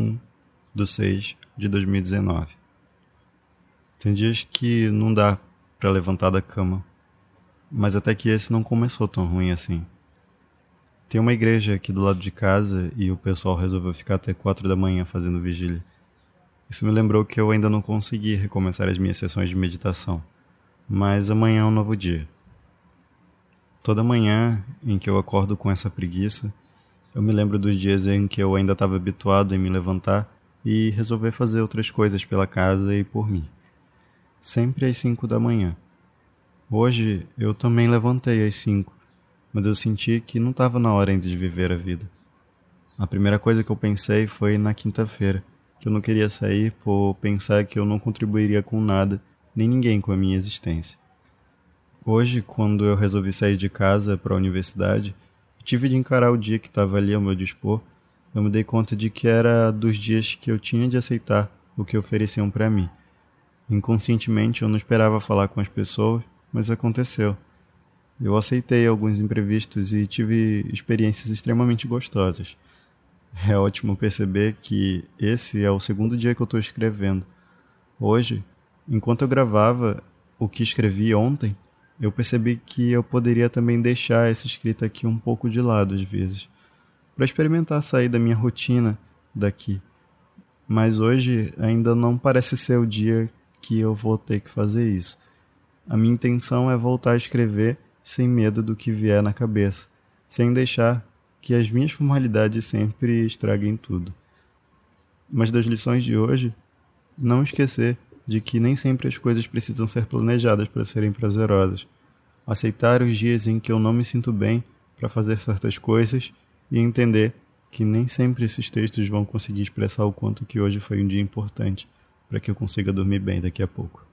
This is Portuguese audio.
1 de 6 de 2019. Tem dias que não dá para levantar da cama, mas até que esse não começou tão ruim assim. Tem uma igreja aqui do lado de casa e o pessoal resolveu ficar até 4 da manhã fazendo vigília. Isso me lembrou que eu ainda não consegui recomeçar as minhas sessões de meditação, mas amanhã é um novo dia. Toda manhã em que eu acordo com essa preguiça, eu me lembro dos dias em que eu ainda estava habituado em me levantar e resolver fazer outras coisas pela casa e por mim. Sempre às cinco da manhã. Hoje eu também levantei às cinco, mas eu senti que não estava na hora ainda de viver a vida. A primeira coisa que eu pensei foi na quinta-feira, que eu não queria sair por pensar que eu não contribuiria com nada, nem ninguém com a minha existência. Hoje, quando eu resolvi sair de casa para a universidade, tive de encarar o dia que estava ali ao meu dispor. Eu me dei conta de que era dos dias que eu tinha de aceitar o que ofereciam para mim. Inconscientemente, eu não esperava falar com as pessoas, mas aconteceu. Eu aceitei alguns imprevistos e tive experiências extremamente gostosas. É ótimo perceber que esse é o segundo dia que eu estou escrevendo. Hoje, enquanto eu gravava o que escrevi ontem, eu percebi que eu poderia também deixar essa escrita aqui um pouco de lado às vezes, para experimentar sair da minha rotina daqui. Mas hoje ainda não parece ser o dia que eu vou ter que fazer isso. A minha intenção é voltar a escrever sem medo do que vier na cabeça, sem deixar que as minhas formalidades sempre estraguem tudo. Mas das lições de hoje, não esquecer de que nem sempre as coisas precisam ser planejadas para serem prazerosas. Aceitar os dias em que eu não me sinto bem para fazer certas coisas e entender que nem sempre esses textos vão conseguir expressar o quanto que hoje foi um dia importante para que eu consiga dormir bem daqui a pouco.